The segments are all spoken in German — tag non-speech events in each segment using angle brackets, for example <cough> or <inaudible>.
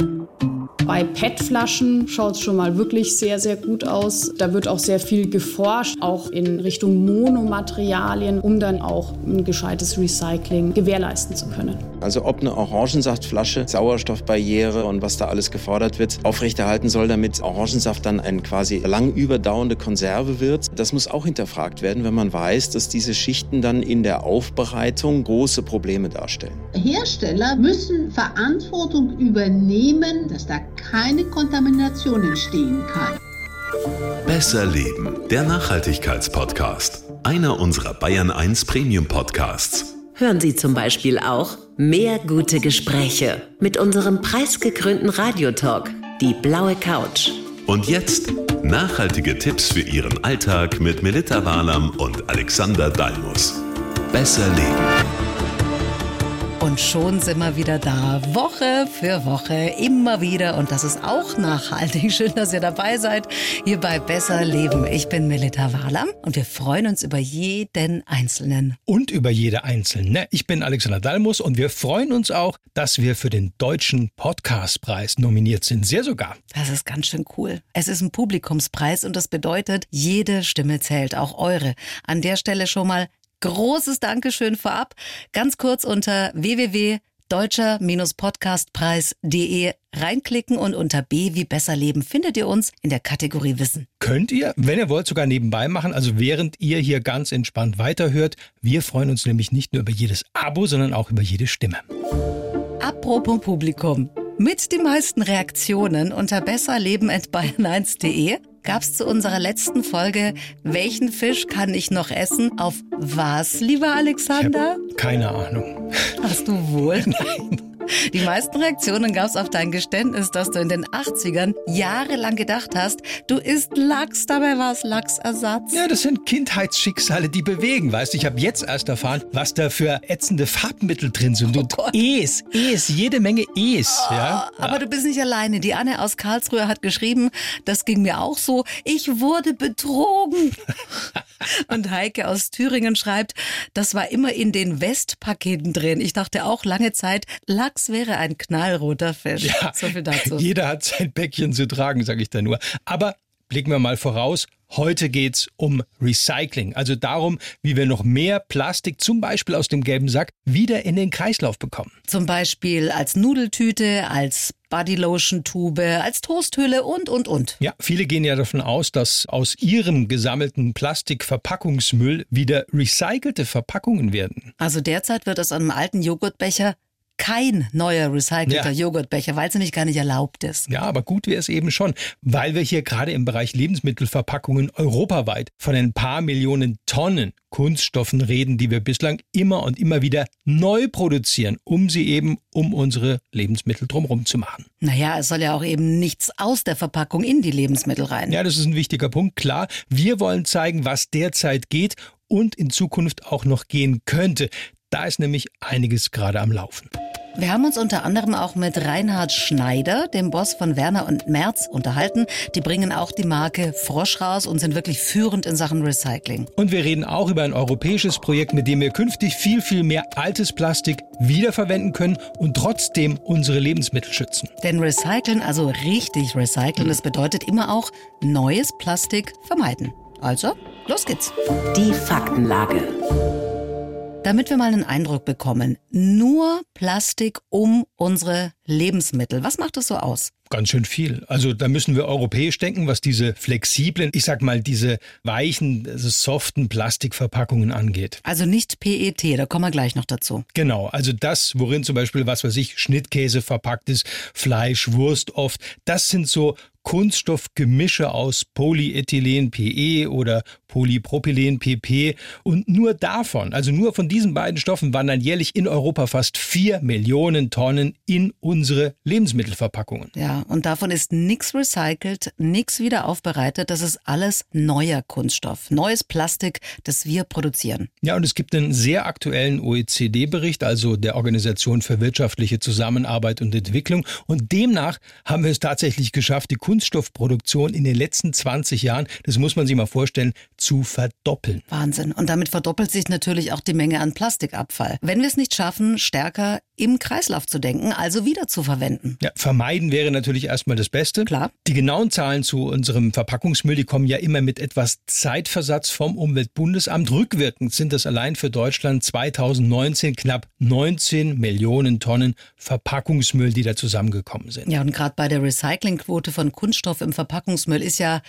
Thank you. Bei PET-Flaschen schaut es schon mal wirklich sehr, sehr gut aus. Da wird auch sehr viel geforscht, auch in Richtung Monomaterialien, um dann auch ein gescheites Recycling gewährleisten zu können. Also ob eine Orangensaftflasche Sauerstoffbarriere und was da alles gefordert wird, aufrechterhalten soll, damit Orangensaft dann eine quasi lang überdauernde Konserve wird. Das muss auch hinterfragt werden, wenn man weiß, dass diese Schichten dann in der Aufbereitung große Probleme darstellen. Hersteller müssen Verantwortung übernehmen, dass da keine Kontamination entstehen kann. Besser Leben, der Nachhaltigkeitspodcast. Einer unserer Bayern 1 Premium Podcasts. Hören Sie zum Beispiel auch mehr gute Gespräche mit unserem preisgekrönten Radiotalk, die blaue Couch. Und jetzt nachhaltige Tipps für Ihren Alltag mit Melita Walam und Alexander Dalmus. Besser Leben. Und schon sind wir wieder da, Woche für Woche, immer wieder. Und das ist auch nachhaltig. <laughs> Schön, dass ihr dabei seid, hier bei Besser Leben. Ich bin Melita Wahler und wir freuen uns über jeden Einzelnen. Und über jede Einzelne. Ich bin Alexander Dalmus und wir freuen uns auch, dass wir für den Deutschen Podcastpreis nominiert sind. Sehr sogar. Das ist ganz schön cool. Es ist ein Publikumspreis und das bedeutet, jede Stimme zählt, auch eure. An der Stelle schon mal Großes Dankeschön vorab. Ganz kurz unter www.deutscher-podcastpreis.de reinklicken und unter B wie besser leben findet ihr uns in der Kategorie Wissen. Könnt ihr, wenn ihr wollt, sogar nebenbei machen, also während ihr hier ganz entspannt weiterhört. Wir freuen uns nämlich nicht nur über jedes Abo, sondern auch über jede Stimme. Apropos Publikum. Mit den meisten Reaktionen unter besserleben.bayern1.de gab es zu unserer letzten Folge Welchen Fisch kann ich noch essen? Auf was, lieber Alexander? keine Ahnung. Hast du wohl? <laughs> Nein. Die meisten Reaktionen gab es auf dein Geständnis, dass du in den 80ern jahrelang gedacht hast, du isst Lachs, dabei war es Lachsersatz. Ja, das sind Kindheitsschicksale, die bewegen. Weißt du, ich habe jetzt erst erfahren, was da für ätzende Farbmittel drin sind. Und Oh. Es, Es, jede Menge Es. ja? Aber du bist nicht alleine. Die Anne aus Karlsruhe hat geschrieben, das ging mir auch so. Ich wurde betrogen. <laughs> Und Heike aus Thüringen schreibt, das war immer in den Westpaketen drin. Ich dachte auch lange Zeit, Lachs wäre ein knallroter Fisch. Ja, So viel dazu. Jeder hat sein Päckchen zu tragen, sage ich da nur. Aber blicken wir mal voraus. Heute geht's um Recycling, also darum, wie wir noch mehr Plastik, zum Beispiel aus dem gelben Sack, wieder in den Kreislauf bekommen. Zum Beispiel als Nudeltüte, als Bodylotion-Tube, als Toasthülle und, und, und. Ja, viele gehen ja davon aus, dass aus ihrem gesammelten Plastikverpackungsmüll wieder recycelte Verpackungen werden. Also derzeit wird aus einem alten Joghurtbecher kein neuer recycelter Ja. Joghurtbecher, weil es nämlich gar nicht erlaubt ist. Ja, aber gut wäre es eben schon, weil wir hier gerade im Bereich Lebensmittelverpackungen europaweit von ein paar Millionen Tonnen Kunststoffen reden, die wir bislang immer und immer wieder neu produzieren, um sie eben um unsere Lebensmittel drumherum zu machen. Naja, es soll ja auch eben nichts aus der Verpackung in die Lebensmittel rein. Ja, das ist ein wichtiger Punkt. Klar, wir wollen zeigen, was derzeit geht und in Zukunft auch noch gehen könnte. Da ist nämlich einiges gerade am Laufen. Wir haben uns unter anderem auch mit Reinhard Schneider, dem Boss von Werner und Merz, unterhalten. Die bringen auch die Marke Frosch raus und sind wirklich führend in Sachen Recycling. Und wir reden auch über ein europäisches Projekt, mit dem wir künftig viel, viel mehr altes Plastik wiederverwenden können und trotzdem unsere Lebensmittel schützen. Denn recyceln, also richtig recyceln, das bedeutet immer auch neues Plastik vermeiden. Also, los geht's. Die Faktenlage. Damit wir mal einen Eindruck bekommen, nur Plastik um unsere Lebensmittel. Was macht das so aus? Ganz schön viel. Also da müssen wir europäisch denken, was diese flexiblen, ich sag mal, diese weichen, also soften Plastikverpackungen angeht. Also nicht PET, da kommen wir gleich noch dazu. Genau, also das, worin zum Beispiel, was weiß ich, Schnittkäse verpackt ist, Fleisch, Wurst oft, das sind so Kunststoffgemische aus Polyethylen PE oder Polypropylen PP und nur davon, also nur von diesen beiden Stoffen wandern jährlich in Europa fast vier Millionen Tonnen in unsere Lebensmittelverpackungen. Ja, und davon ist nichts recycelt, nichts wieder aufbereitet. Das ist alles neuer Kunststoff, neues Plastik, das wir produzieren. Ja, und es gibt einen sehr aktuellen OECD-Bericht, also der Organisation für wirtschaftliche Zusammenarbeit und Entwicklung. Und demnach haben wir es tatsächlich geschafft, die Kunststoffproduktion in den letzten 20 Jahren, das muss man sich mal vorstellen, zu verdoppeln. Wahnsinn. Und damit verdoppelt sich natürlich auch die Menge an Plastikabfall. Wenn wir es nicht schaffen, stärker im Kreislauf zu denken, also wieder zu verwenden. Ja, vermeiden wäre natürlich erstmal das Beste. Klar. Die genauen Zahlen zu unserem Verpackungsmüll, die kommen ja immer mit etwas Zeitversatz vom Umweltbundesamt. Rückwirkend sind das allein für Deutschland 2019 knapp 19 Millionen Tonnen Verpackungsmüll, die da zusammengekommen sind. Ja, und gerade bei der Recyclingquote von Kunststoff im Verpackungsmüll ist ja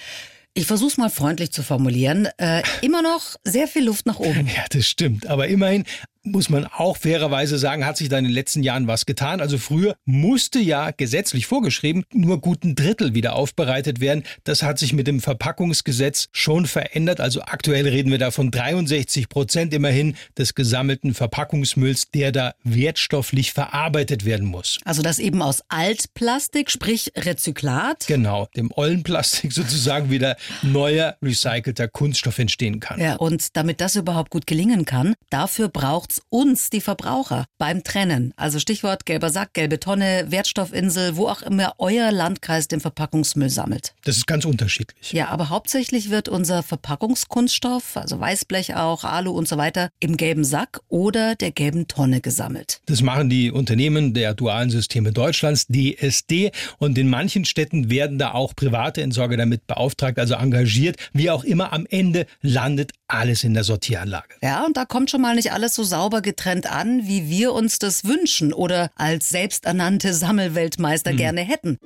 ich versuche es mal freundlich zu formulieren, äh, immer noch sehr viel Luft nach oben. <laughs> Ja, das stimmt. Aber immerhin muss man auch fairerweise sagen, hat sich da in den letzten Jahren was getan. Also früher musste ja gesetzlich vorgeschrieben nur guten Drittel wieder aufbereitet werden. Das hat sich mit dem Verpackungsgesetz schon verändert. Also aktuell reden wir da von 63 Prozent immerhin des gesammelten Verpackungsmülls, der da wertstofflich verarbeitet werden muss. Also das eben aus Altplastik, sprich Rezyklat. Genau, dem Ollenplastik <laughs> sozusagen wieder neuer recycelter Kunststoff entstehen kann. Ja, und damit das überhaupt gut gelingen kann, dafür braucht braucht's uns, die Verbraucher, beim Trennen. Also Stichwort gelber Sack, gelbe Tonne, Wertstoffinsel, wo auch immer euer Landkreis den Verpackungsmüll sammelt. Das ist ganz unterschiedlich. Ja, aber hauptsächlich wird unser Verpackungskunststoff, also Weißblech auch, Alu und so weiter, im gelben Sack oder der gelben Tonne gesammelt. Das machen die Unternehmen der dualen Systeme Deutschlands, DSD. Und in manchen Städten werden da auch private Entsorger damit beauftragt, also engagiert. Wie auch immer, am Ende landet alles in der Sortieranlage. Ja, und da kommt schon mal nicht alles so sauber getrennt an, wie wir uns das wünschen oder als selbsternannte Sammelweltmeister hm. gerne hätten.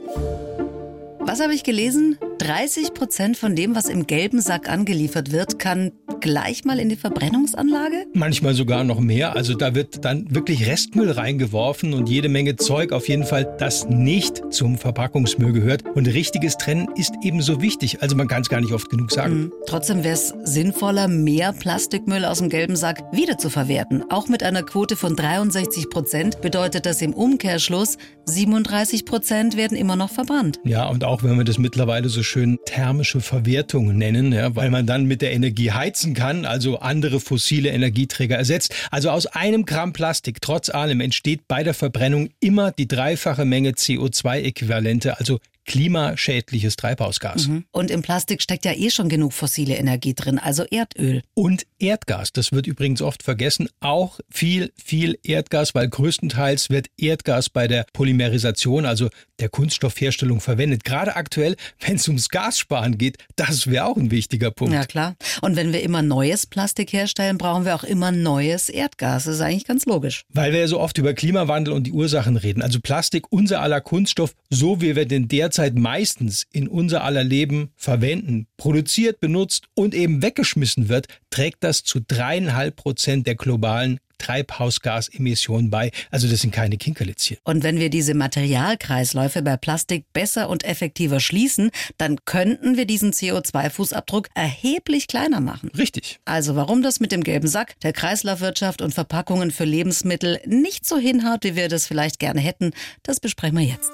Was habe ich gelesen? 30 Prozent von dem, was im gelben Sack angeliefert wird, kann gleich mal in die Verbrennungsanlage? Manchmal sogar noch mehr. Also da wird dann wirklich Restmüll reingeworfen und jede Menge Zeug auf jeden Fall, das nicht zum Verpackungsmüll gehört. Und richtiges Trennen ist ebenso wichtig. Also man kann es gar nicht oft genug sagen. Mhm. Trotzdem wäre es sinnvoller, mehr Plastikmüll aus dem gelben Sack wiederzuverwerten. Auch mit einer Quote von 63 Prozent bedeutet das im Umkehrschluss, 37 Prozent werden immer noch verbrannt. Ja, und auch wenn wir das mittlerweile so schön thermische Verwertung nennen, ja, weil man dann mit der Energie heizen kann, also andere fossile Energieträger ersetzt. Also aus einem Gramm Plastik trotz allem entsteht bei der Verbrennung immer die dreifache Menge CO2-Äquivalente, also klimaschädliches Treibhausgas. Mhm. Und im Plastik steckt ja eh schon genug fossile Energie drin, also Erdöl. Und Erdgas, das wird übrigens oft vergessen, auch viel, viel Erdgas, weil größtenteils wird Erdgas bei der Polymerisation, also der Kunststoffherstellung verwendet. Gerade aktuell, wenn es ums Gassparen geht, das wäre auch ein wichtiger Punkt. Ja klar. Und wenn wir immer neues Plastik herstellen, brauchen wir auch immer neues Erdgas. Das ist eigentlich ganz logisch. Weil wir ja so oft über Klimawandel und die Ursachen reden. Also Plastik, unser aller Kunststoff, so wie wir den derzeit derzeit meistens in unser aller Leben verwenden, produziert, benutzt und eben weggeschmissen wird, trägt das zu dreieinhalb Prozent der globalen Treibhausgasemissionen bei. Also das sind keine Kinkerlitzchen. Und wenn wir diese Materialkreisläufe bei Plastik besser und effektiver schließen, dann könnten wir diesen CO2-Fußabdruck erheblich kleiner machen. Richtig. Also warum das mit dem gelben Sack, der Kreislaufwirtschaft und Verpackungen für Lebensmittel nicht so hinhaut, wie wir das vielleicht gerne hätten, das besprechen wir jetzt.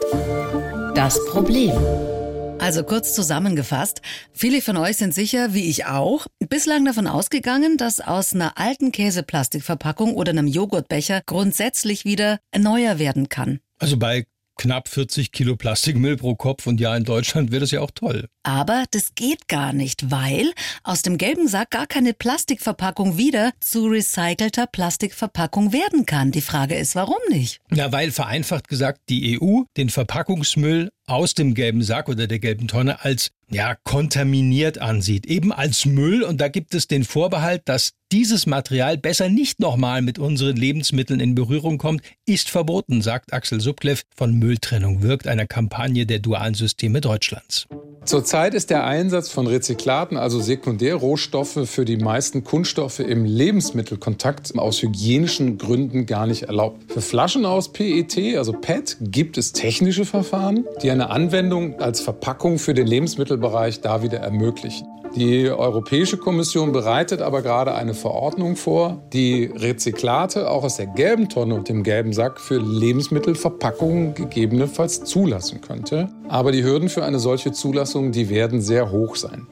Das Problem. Also kurz zusammengefasst, viele von euch sind sicher, wie ich auch, bislang davon ausgegangen, dass aus einer alten Käseplastikverpackung oder einem Joghurtbecher grundsätzlich wieder erneuer werden kann. Also bei knapp 40 Kilo Plastikmüll pro Kopf und ja, in Deutschland wäre das ja auch toll. Aber das geht gar nicht, weil aus dem gelben Sack gar keine Plastikverpackung wieder zu recycelter Plastikverpackung werden kann. Die Frage ist, warum nicht? Ja, weil vereinfacht gesagt die EU den Verpackungsmüll aus dem gelben Sack oder der gelben Tonne als ja, kontaminiert ansieht, eben als Müll. Und da gibt es den Vorbehalt, dass dieses Material besser nicht nochmal mit unseren Lebensmitteln in Berührung kommt, ist verboten, sagt Axel Subklev von Mülltrennung wirkt, einer Kampagne der dualen Systeme Deutschlands. Zurzeit ist der Einsatz von Rezyklaten, also Sekundärrohstoffe, für die meisten Kunststoffe im Lebensmittelkontakt aus hygienischen Gründen gar nicht erlaubt. Für Flaschen aus PET, also PET, gibt es technische Verfahren, die eine Anwendung als Verpackung für den Lebensmittelbereich da wieder ermöglichen. Die Europäische Kommission bereitet aber gerade eine Verordnung vor, die Rezyklate auch aus der gelben Tonne und dem gelben Sack für Lebensmittelverpackungen gegebenenfalls zulassen könnte. Aber die Hürden für eine solche Zulassung, die werden sehr hoch sein.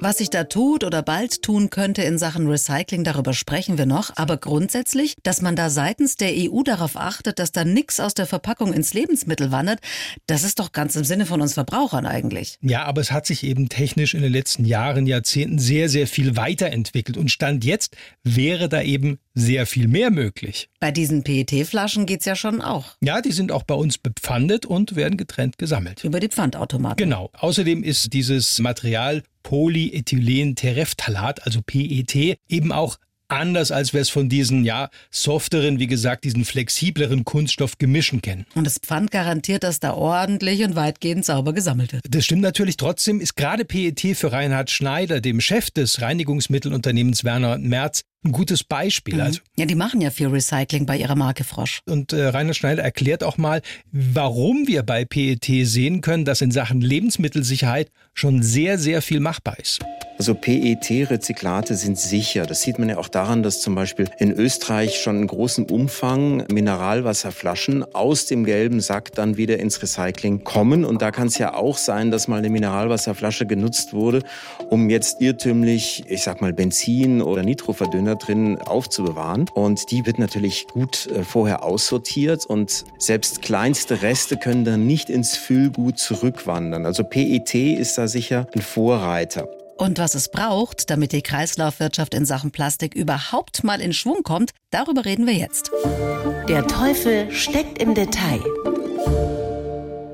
Was sich da tut oder bald tun könnte in Sachen Recycling, darüber sprechen wir noch. Aber grundsätzlich, dass man da seitens der EU darauf achtet, dass da nichts aus der Verpackung ins Lebensmittel wandert, das ist doch ganz im Sinne von uns Verbrauchern eigentlich. Ja, aber es hat sich eben technisch in den letzten Jahren, Jahrzehnten sehr, sehr viel weiterentwickelt. Und Stand jetzt wäre da eben sehr viel mehr möglich. Bei diesen PET-Flaschen geht es ja schon auch. Ja, die sind auch bei uns bepfandet und werden getrennt gesammelt. Über die Pfandautomaten. Genau. Außerdem ist dieses Material Polyethylentereftalat, also PET, eben auch anders als wir es von diesen, ja, softeren, wie gesagt, diesen flexibleren Kunststoffgemischen kennen. Und das Pfand garantiert, dass da ordentlich und weitgehend sauber gesammelt wird. Das stimmt natürlich. Trotzdem ist gerade PET für Reinhard Schneider, dem Chef des Reinigungsmittelunternehmens Werner Merz, ein gutes Beispiel. Mhm. Also, Ja, die machen ja viel Recycling bei ihrer Marke Frosch. und äh, Reinhard Schneider erklärt auch mal, warum wir bei PET sehen können, dass in Sachen Lebensmittelsicherheit schon sehr, sehr viel machbar ist. Also PET-Rezyklate sind sicher. Das sieht man ja auch daran, dass zum Beispiel in Österreich schon in großem Umfang Mineralwasserflaschen aus dem gelben Sack dann wieder ins Recycling kommen. Und da kann es ja auch sein, dass mal eine Mineralwasserflasche genutzt wurde, um jetzt irrtümlich, ich sag mal, Benzin oder Nitroverdünner drin aufzubewahren. Und die wird natürlich gut äh, vorher aussortiert und selbst kleinste Reste können dann nicht ins Füllgut zurückwandern. Also PET ist da sicher ein Vorreiter. Und was es braucht, damit die Kreislaufwirtschaft in Sachen Plastik überhaupt mal in Schwung kommt, darüber reden wir jetzt. Der Teufel steckt im Detail.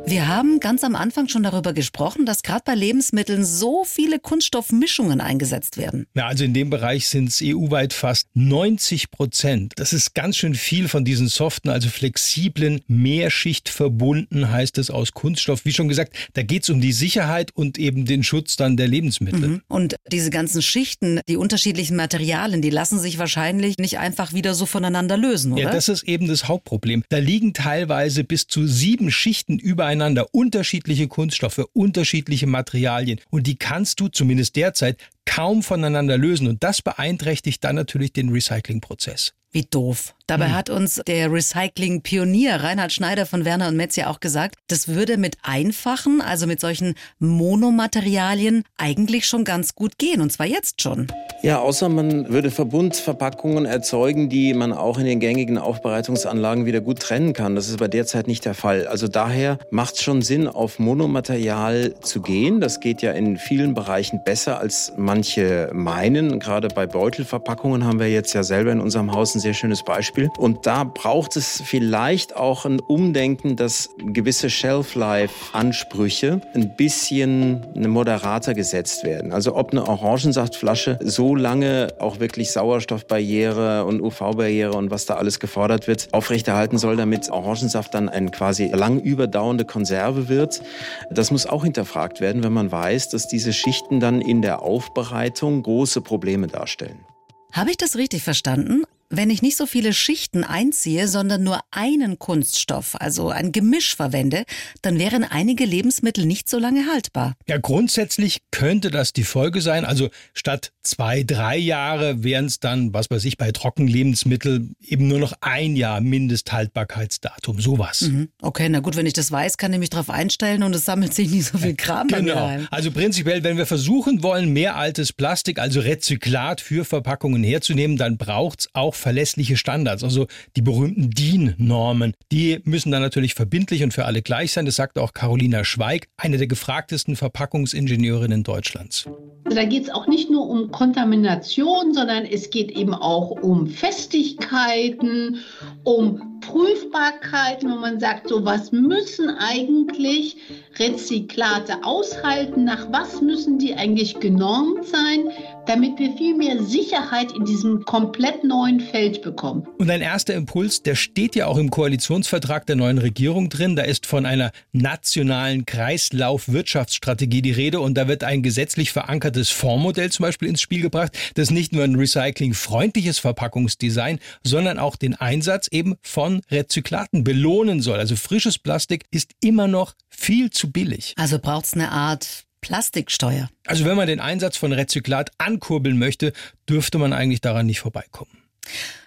Wir haben ganz am Anfang schon darüber gesprochen, dass gerade bei Lebensmitteln so viele Kunststoffmischungen eingesetzt werden. Ja, also in dem Bereich sind es EU-weit fast 90 Prozent. Das ist ganz schön viel von diesen soften, also flexiblen, Mehrschichtverbunden heißt es aus Kunststoff. Wie schon gesagt, da geht es um die Sicherheit und eben den Schutz dann der Lebensmittel. Mhm. Und diese ganzen Schichten, die unterschiedlichen Materialien, die lassen sich wahrscheinlich nicht einfach wieder so voneinander lösen, oder? Ja, das ist eben das Hauptproblem. Da liegen teilweise bis zu sieben Schichten übereinander, unterschiedliche Kunststoffe, unterschiedliche Materialien. Und die kannst du zumindest derzeit kaum voneinander lösen. Und das beeinträchtigt dann natürlich den Recyclingprozess. Wie doof. Dabei hat uns der Recycling-Pionier Reinhard Schneider von Werner und Metz ja auch gesagt, das würde mit einfachen, also mit solchen Monomaterialien eigentlich schon ganz gut gehen. Und zwar jetzt schon. Ja, außer man würde Verbundverpackungen erzeugen, die man auch in den gängigen Aufbereitungsanlagen wieder gut trennen kann. Das ist aber derzeit nicht der Fall. Also daher macht es schon Sinn, auf Monomaterial zu gehen. Das geht ja in vielen Bereichen besser, als manche meinen. Gerade bei Beutelverpackungen haben wir jetzt ja selber in unserem Haus ein sehr schönes Beispiel. Und da braucht es vielleicht auch ein Umdenken, dass gewisse Shelf-Life-Ansprüche ein bisschen moderater gesetzt werden. Also ob eine Orangensaftflasche so lange auch wirklich Sauerstoffbarriere und UV-Barriere und was da alles gefordert wird, aufrechterhalten soll, damit Orangensaft dann eine quasi lang überdauernde Konserve wird. Das muss auch hinterfragt werden, wenn man weiß, dass diese Schichten dann in der Aufbereitung große Probleme darstellen. Habe ich das richtig verstanden? Wenn ich nicht so viele Schichten einziehe, sondern nur einen Kunststoff, also ein Gemisch verwende, dann wären einige Lebensmittel nicht so lange haltbar. Ja, grundsätzlich könnte das die Folge sein. Also statt zwei, drei Jahre wären es dann, was weiß ich, bei Trockenlebensmitteln eben nur noch ein Jahr Mindesthaltbarkeitsdatum. Sowas. Mhm. Okay, na gut, wenn ich das weiß, kann ich mich darauf einstellen und es sammelt sich nicht so viel Kram mir Genau. ein. Also prinzipiell, wenn wir versuchen wollen, mehr altes Plastik, also Rezyklat für Verpackungen herzunehmen, dann braucht's auch verlässliche Standards, also die berühmten DIN-Normen. Die müssen dann natürlich verbindlich und für alle gleich sein. Das sagt auch Carolina Schweig, eine der gefragtesten Verpackungsingenieurinnen Deutschlands. Also da geht es auch nicht nur um Kontamination, sondern es geht eben auch um Festigkeiten, um Prüfbarkeiten, wo man sagt, so was müssen eigentlich Rezyklate aushalten, nach was müssen die eigentlich genormt sein, damit wir viel mehr Sicherheit in diesem komplett neuen Feld bekommen. Und ein erster Impuls, der steht ja auch im Koalitionsvertrag der neuen Regierung drin. Da ist von einer nationalen Kreislaufwirtschaftsstrategie die Rede und da wird ein gesetzlich verankertes Fondsmodell zum Beispiel ins Spiel gebracht, das nicht nur ein recyclingfreundliches Verpackungsdesign, sondern auch den Einsatz eben von Rezyklaten belohnen soll. Also frisches Plastik ist immer noch viel zu billig. Also braucht's eine Art Plastiksteuer. Also wenn man den Einsatz von Rezyklat ankurbeln möchte, dürfte man eigentlich daran nicht vorbeikommen.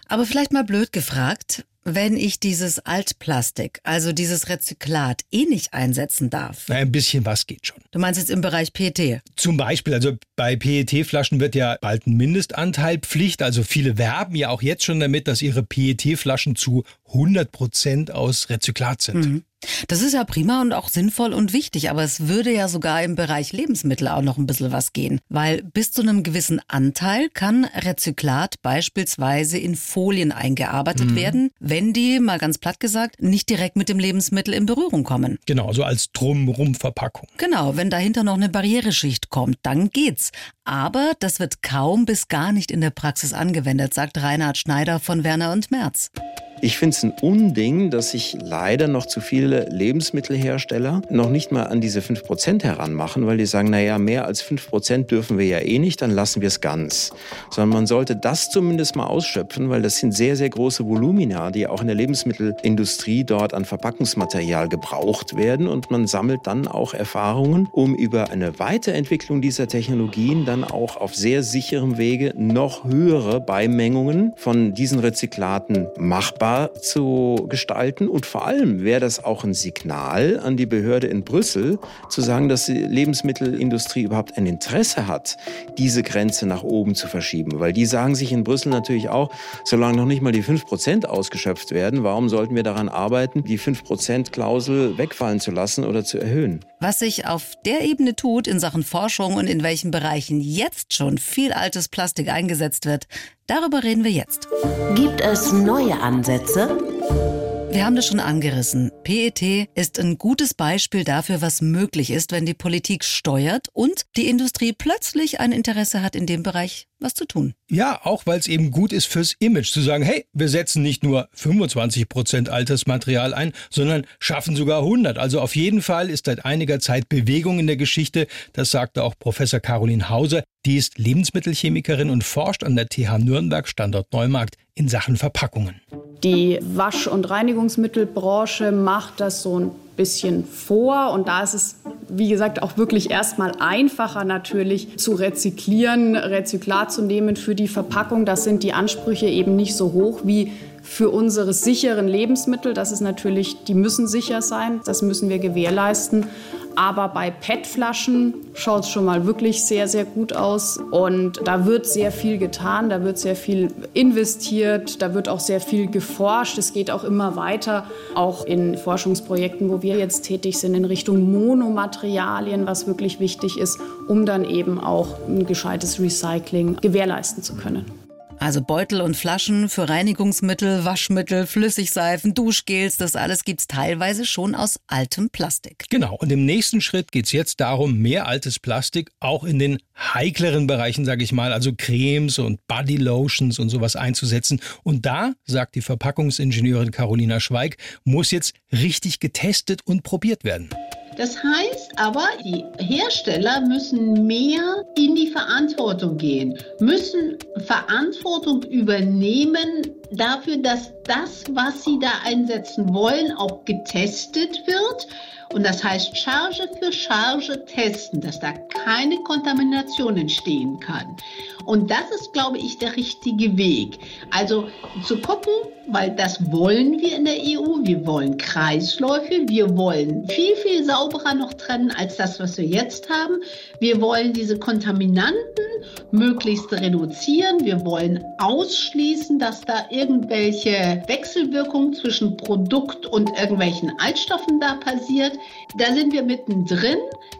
Aber vielleicht mal blöd gefragt, wenn ich dieses Altplastik, also dieses Rezyklat, eh nicht einsetzen darf. Na, ein bisschen was geht schon. Du meinst jetzt im Bereich PET? Zum Beispiel, also bei PET-Flaschen wird ja bald ein Mindestanteil Pflicht. Also viele werben ja auch jetzt schon damit, dass ihre PET-Flaschen zu 100 Prozent aus Rezyklat sind. Mhm. Das ist ja prima und auch sinnvoll und wichtig, aber es würde ja sogar im Bereich Lebensmittel auch noch ein bisschen was gehen, weil bis zu einem gewissen Anteil kann Rezyklat beispielsweise in Folien eingearbeitet mhm. werden, wenn die, mal ganz platt gesagt, nicht direkt mit dem Lebensmittel in Berührung kommen. Genau, so als Drumrum-Verpackung. Genau, wenn dahinter noch eine Barriereschicht kommt, dann geht's. Aber das wird kaum bis gar nicht in der Praxis angewendet, sagt Reinhard Schneider von Werner und Merz. Ich finde es ein Unding, dass sich leider noch zu viele Lebensmittelhersteller noch nicht mal an diese 5% heranmachen, weil die sagen, naja, mehr als 5% dürfen wir ja eh nicht, dann lassen wir es ganz. Sondern man sollte das zumindest mal ausschöpfen, weil das sind sehr, sehr große Volumina, die auch in der Lebensmittelindustrie dort an Verpackungsmaterial gebraucht werden und man sammelt dann auch Erfahrungen, um über eine Weiterentwicklung dieser Technologien dann auch auf sehr sicherem Wege noch höhere Beimengungen von diesen Rezyklaten machbar machbar zu gestalten. Und vor allem wäre das auch ein Signal an die Behörde in Brüssel, zu sagen, dass die Lebensmittelindustrie überhaupt ein Interesse hat, diese Grenze nach oben zu verschieben. Weil die sagen sich in Brüssel natürlich auch, solange noch nicht mal die 5% ausgeschöpft werden, warum sollten wir daran arbeiten, die 5%-Klausel wegfallen zu lassen oder zu erhöhen? Was sich auf der Ebene tut in Sachen Forschung und in welchen Bereichen jetzt schon viel altes Plastik eingesetzt wird, darüber reden wir jetzt. Gibt es neue Ansätze? Wir haben das schon angerissen. PET ist ein gutes Beispiel dafür, was möglich ist, wenn die Politik steuert und die Industrie plötzlich ein Interesse hat, in dem Bereich was zu tun. Ja, auch weil es eben gut ist fürs Image zu sagen, hey, wir setzen nicht nur 25 Prozent altes Material ein, sondern schaffen sogar 100. Also auf jeden Fall ist seit einiger Zeit Bewegung in der Geschichte. Das sagte auch Professor Caroline Hauser. Die ist Lebensmittelchemikerin und forscht an der TH Nürnberg Standort Neumarkt in Sachen Verpackungen. Die Wasch- und Reinigungsmittelbranche macht das so ein bisschen vor und da ist es, wie gesagt, auch wirklich erstmal einfacher natürlich zu rezyklieren, Rezyklat zu nehmen für die Verpackung. Das sind die Ansprüche eben nicht so hoch wie für unsere sicheren Lebensmittel. Das ist natürlich, die müssen sicher sein, das müssen wir gewährleisten. Aber bei PET-Flaschen schaut es schon mal wirklich sehr, sehr gut aus. Und da wird sehr viel getan, da wird sehr viel investiert, da wird auch sehr viel geforscht. Es geht auch immer weiter, auch in Forschungsprojekten, wo wir jetzt tätig sind, in Richtung Monomaterialien, was wirklich wichtig ist, um dann eben auch ein gescheites Recycling gewährleisten zu können. Also Beutel und Flaschen für Reinigungsmittel, Waschmittel, Flüssigseifen, Duschgels, das alles gibt's teilweise schon aus altem Plastik. Genau, und im nächsten Schritt geht's jetzt darum, mehr altes Plastik auch in den heikleren Bereichen, sage ich mal, also Cremes und Bodylotions und sowas einzusetzen. Und da, sagt die Verpackungsingenieurin Carolina Schweig, muss jetzt richtig getestet und probiert werden. Das heißt aber, die Hersteller müssen mehr in die Verantwortung gehen, müssen Verantwortung übernehmen dafür, dass das, was sie da einsetzen wollen, auch getestet wird und das heißt Charge für Charge testen, dass da keine Kontamination entstehen kann. Und das ist, glaube ich, der richtige Weg. Also zu gucken, weil das wollen wir in der EU. Wir wollen Kreisläufe. Wir wollen viel, viel sauberer noch trennen als das, was wir jetzt haben. Wir wollen diese Kontaminanten möglichst reduzieren. Wir wollen ausschließen, dass da irgendwelche Wechselwirkungen zwischen Produkt und irgendwelchen Altstoffen da passiert. Da sind wir mittendrin.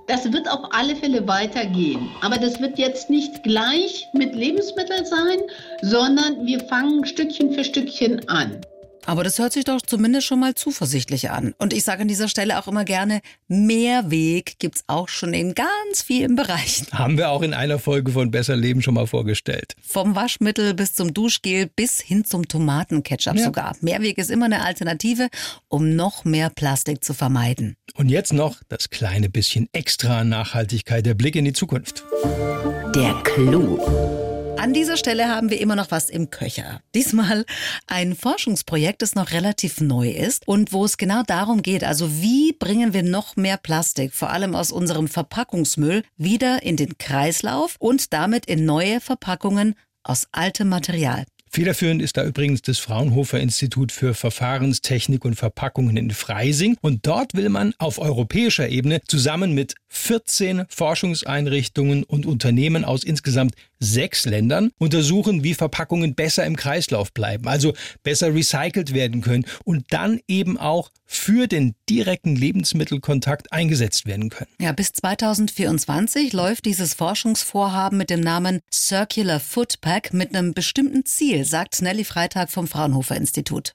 Das wird auf alle Fälle weitergehen. Aber das wird jetzt nicht gleich mit Lebensmitteln sein, sondern wir fangen Stückchen für Stückchen an. Aber das hört sich doch zumindest schon mal zuversichtlich an. Und ich sage an dieser Stelle auch immer gerne, mehr Weg gibt's auch schon in ganz vielen Bereichen. <laughs> Haben wir auch in einer Folge von Besser Leben schon mal vorgestellt. Vom Waschmittel bis zum Duschgel bis hin zum Tomatenketchup ja. sogar. Mehrweg ist immer eine Alternative, um noch mehr Plastik zu vermeiden. Und jetzt noch das kleine bisschen extra Nachhaltigkeit, der Blick in die Zukunft. Der Clou. An dieser Stelle haben wir immer noch was im Köcher. Diesmal ein Forschungsprojekt, das noch relativ neu ist und wo es genau darum geht, also wie bringen wir noch mehr Plastik, vor allem aus unserem Verpackungsmüll, wieder in den Kreislauf und damit in neue Verpackungen aus altem Material. Federführend ist da übrigens das Fraunhofer Institut für Verfahrenstechnik und Verpackungen in Freising. Und dort will man auf europäischer Ebene zusammen mit 14 Forschungseinrichtungen und Unternehmen aus insgesamt sechs Ländern, untersuchen, wie Verpackungen besser im Kreislauf bleiben, also besser recycelt werden können und dann eben auch für den direkten Lebensmittelkontakt eingesetzt werden können. Ja, bis 2024 läuft dieses Forschungsvorhaben mit dem Namen Circular Food Pack mit einem bestimmten Ziel, sagt Nelly Freitag vom Fraunhofer Institut.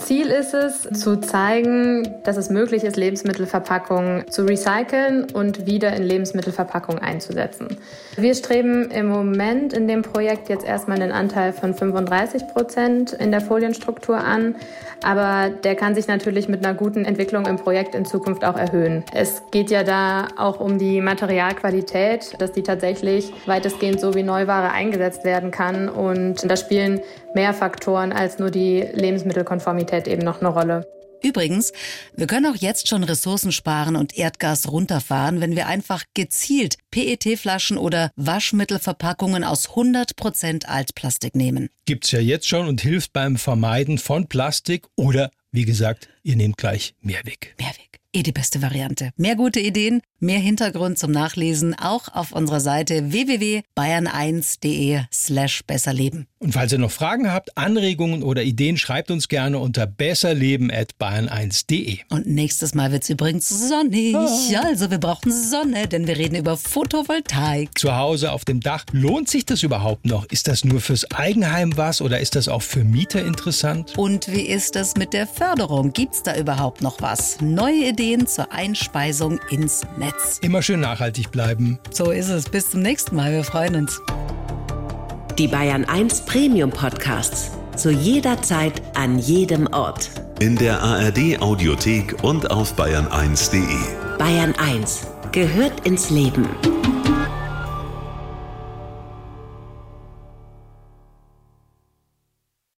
Ziel ist es, zu zeigen, dass es möglich ist, Lebensmittelverpackungen zu recyceln und wieder in Lebensmittelverpackungen einzusetzen. Wir streben im Moment in dem Projekt jetzt erstmal einen Anteil von 35 Prozent in der Folienstruktur an, aber der kann sich natürlich mit einer guten Entwicklung im Projekt in Zukunft auch erhöhen. Es geht ja da auch um die Materialqualität, dass die tatsächlich weitestgehend so wie Neuware eingesetzt werden kann und da spielen mehr Faktoren als nur die Lebensmittelkonformität eben noch eine Rolle. Übrigens, wir können auch jetzt schon Ressourcen sparen und Erdgas runterfahren, wenn wir einfach gezielt PET-Flaschen oder Waschmittelverpackungen aus 100% Altplastik nehmen. Gibt's ja jetzt schon und hilft beim Vermeiden von Plastik oder, wie gesagt, ihr nehmt gleich Mehrweg. Mehrweg eh die beste Variante. Mehr gute Ideen, mehr Hintergrund zum Nachlesen auch auf unserer Seite www.bayern1.de slash besserleben. Und falls ihr noch Fragen habt, Anregungen oder Ideen, schreibt uns gerne unter besserleben.bayern1.de. Und nächstes Mal wird es übrigens sonnig. Ah. Also wir brauchen Sonne, denn wir reden über Photovoltaik. Zu Hause auf dem Dach, lohnt sich das überhaupt noch? Ist das nur fürs Eigenheim was oder ist das auch für Mieter interessant? Und wie ist das mit der Förderung? Gibt es da überhaupt noch was? Neue Ideen? Ideen zur Einspeisung ins Netz. Immer schön nachhaltig bleiben. So ist es. Bis zum nächsten Mal. Wir freuen uns. Die Bayern 1 Premium Podcasts. Zu jeder Zeit, an jedem Ort. In der ARD Audiothek und auf bayern1.de. Bayern 1 gehört ins Leben.